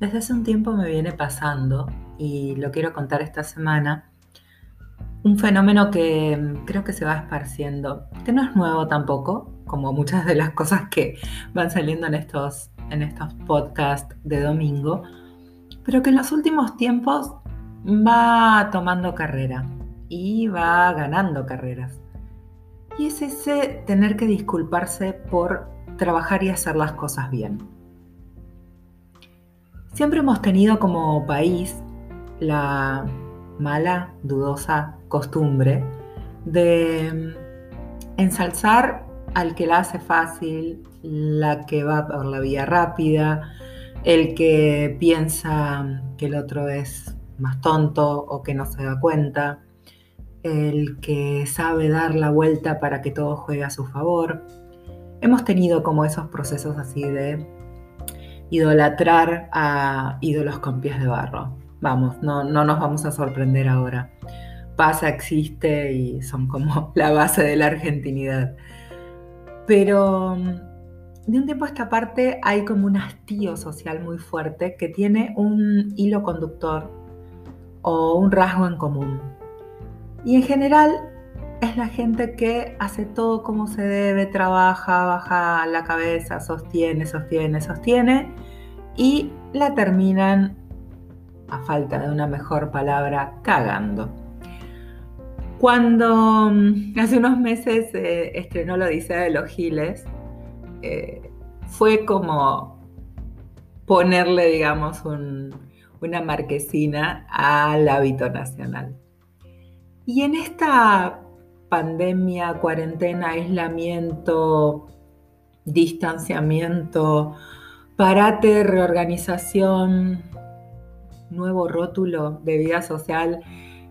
Desde hace un tiempo me viene pasando, y lo quiero contar esta semana, un fenómeno que mm, creo que se va esparciendo, que no es nuevo tampoco, como muchas de las cosas que van saliendo en estos, en estos podcasts de domingo, pero que en los últimos tiempos va tomando carrera y va ganando carreras. Y es ese tener que disculparse por trabajar y hacer las cosas bien. Siempre hemos tenido como país la mala, dudosa costumbre de mm, ensalzar al que la hace fácil, la que va por la vía rápida, el que piensa que el otro es más tonto o que no se da cuenta, el que sabe dar la vuelta para que todo juegue a su favor. Hemos tenido como esos procesos así de idolatrar a ídolos con pies de barro. Vamos, no, no nos vamos a sorprender ahora. Pasa, existe y son como la base de la argentinidad. Pero mm, de un tiempo a esta parte hay como un hastío social muy fuerte que tiene un hilo conductor o un rasgo en común. Y en general es la gente que hace todo como se debe, trabaja, baja la cabeza, sostiene, sostiene, sostiene y la terminan, a falta de una mejor palabra, cagando. Cuando mm, hace unos meses eh, estrenó la Odisea de los Giles, eh, fue como ponerle, digamos, una marquesina al hábito nacional. Y en esta pandemia, cuarentena, aislamiento, distanciamiento, parate, reorganización, nuevo rótulo de vida social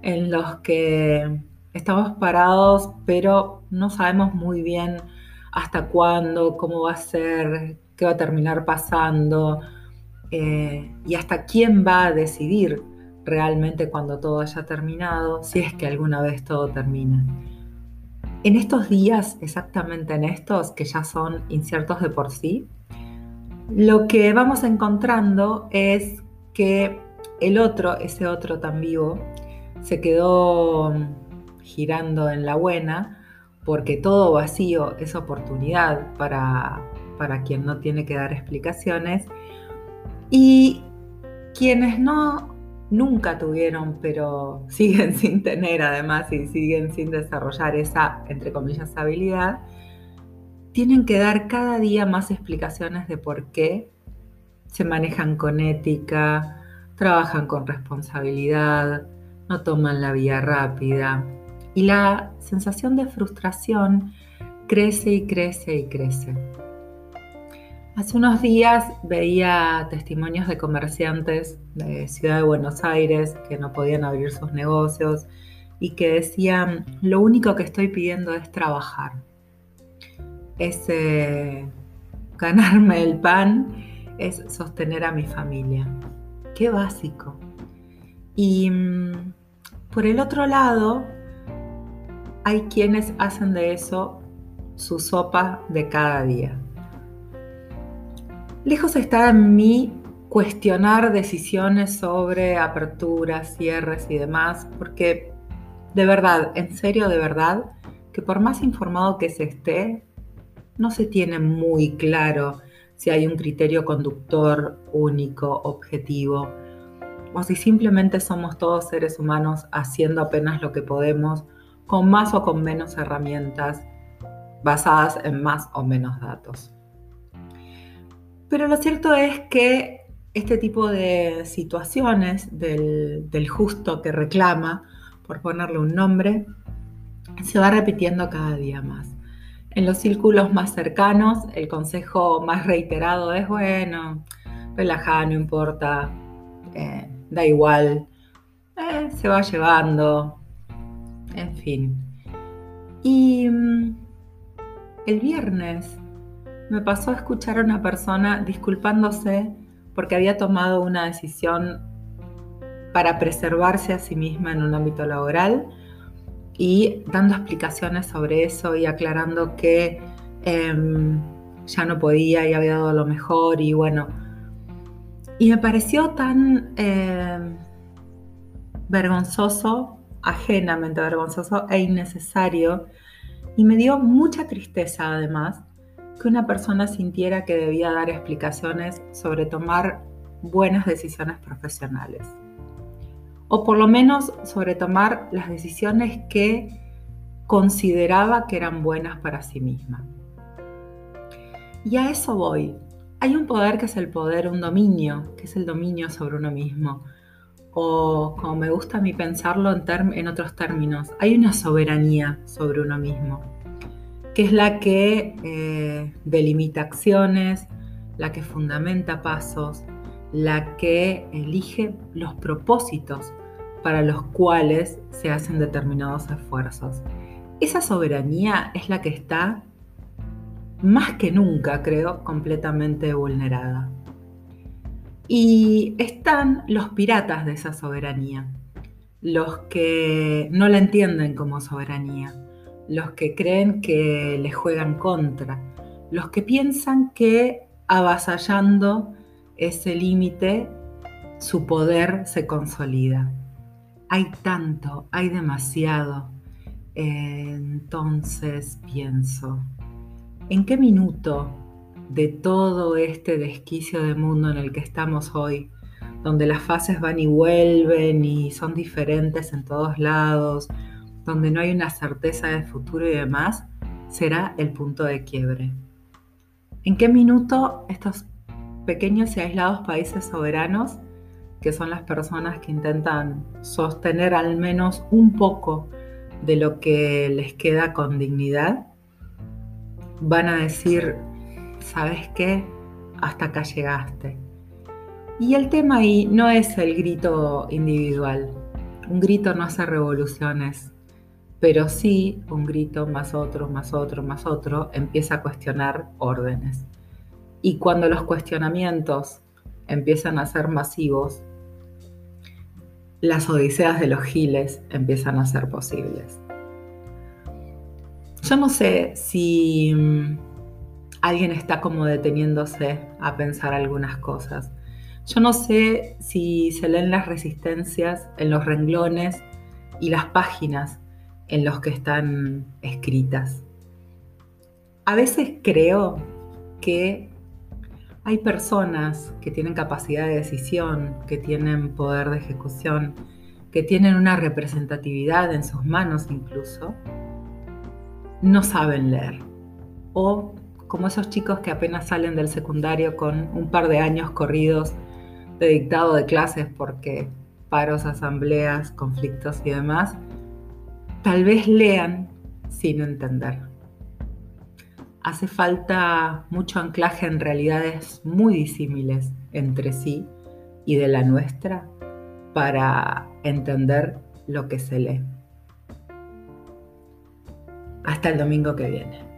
en los que estamos parados, pero no sabemos muy bien hasta cuándo, cómo va a ser, qué va a terminar pasando eh, y hasta quién va a decidir realmente cuando todo haya terminado, si es que alguna vez todo termina. En estos días, exactamente en estos, que ya son inciertos de por sí, lo que vamos encontrando es que el otro, ese otro tan vivo, se quedó girando en la buena porque todo vacío es oportunidad para, para quien no tiene que dar explicaciones. Y quienes no nunca tuvieron, pero siguen sin tener además y siguen sin desarrollar esa, entre comillas, habilidad, tienen que dar cada día más explicaciones de por qué se manejan con ética, trabajan con responsabilidad, no toman la vía rápida. Y la sensación de frustración crece y crece y crece. Hace unos días veía testimonios de comerciantes de Ciudad de Buenos Aires que no podían abrir sus negocios y que decían, lo único que estoy pidiendo es trabajar, es eh, ganarme el pan, es sostener a mi familia. Qué básico. Y mm, por el otro lado, hay quienes hacen de eso su sopa de cada día. Lejos está en mí cuestionar decisiones sobre aperturas, cierres y demás, porque de verdad, en serio, de verdad, que por más informado que se esté, no se tiene muy claro si hay un criterio conductor único, objetivo, o si simplemente somos todos seres humanos haciendo apenas lo que podemos, con más o con menos herramientas, basadas en más o menos datos. Pero lo cierto es que este tipo de situaciones del, justo que reclama, por ponerle un nombre, se va repitiendo cada día más. En los círculos más cercanos, el consejo más reiterado es, bueno, relajada, no importa, eh, da igual, eh, se va llevando, en fin. Y mm, el viernes me pasó a escuchar a una persona disculpándose porque había tomado una decisión para preservarse a sí misma en un ámbito laboral y dando explicaciones sobre eso y aclarando que em, ya no podía y había dado lo mejor y bueno, Y me pareció tan eh, vergonzoso, ajenamente vergonzoso e innecesario, y me dio mucha tristeza además que una persona sintiera que debía dar explicaciones sobre tomar buenas decisiones profesionales. O por lo menos sobre tomar las decisiones que consideraba que eran buenas para sí misma. Y a eso voy. Hay un poder que es el poder, un dominio, que es el dominio sobre uno mismo. O como me gusta a mí pensarlo en, otros términos, hay una soberanía sobre uno mismo, que es la que eh, delimita acciones, la que fundamenta pasos, la que elige los propósitos para los cuales se hacen determinados esfuerzos. Esa soberanía es la que está más que nunca, creo, completamente vulnerada. Y están los piratas de esa soberanía, los que no la entienden como soberanía, los que creen que le juegan contra, los que piensan que avasallando ese límite su poder se consolida. Hay tanto, hay demasiado. Entonces pienso, ¿En qué minuto de todo este desquicio de mundo en el que estamos hoy, donde las fases van y vuelven y son diferentes en todos lados, donde no hay una certeza de futuro y demás, será el punto de quiebre? ¿En qué minuto estos pequeños y aislados países soberanos, que son las personas que intentan sostener al menos un poco de lo que les queda con dignidad, van a decir, ¿sabes qué? Hasta acá llegaste. Y el tema ahí no es el grito individual. Un grito no hace revoluciones, pero sí un grito más otro, más otro, más otro empieza a cuestionar órdenes. Y cuando los cuestionamientos empiezan a ser masivos, las odiseas de los giles empiezan a ser posibles. Yo no sé si mm, alguien está como deteniéndose a pensar algunas cosas. Yo no sé si se leen las resistencias en los renglones y las páginas en los que están escritas. A veces creo que hay personas que tienen capacidad de decisión, que tienen poder de ejecución, que tienen una representatividad en sus manos incluso, no saben leer. O como esos chicos que apenas salen del secundario con un par de años corridos de dictado de clases porque paros, asambleas, conflictos y demás, tal vez lean sin entender. Hace falta mucho anclaje en realidades muy disímiles entre sí y de la nuestra para entender lo que se lee. Hasta el domingo que viene.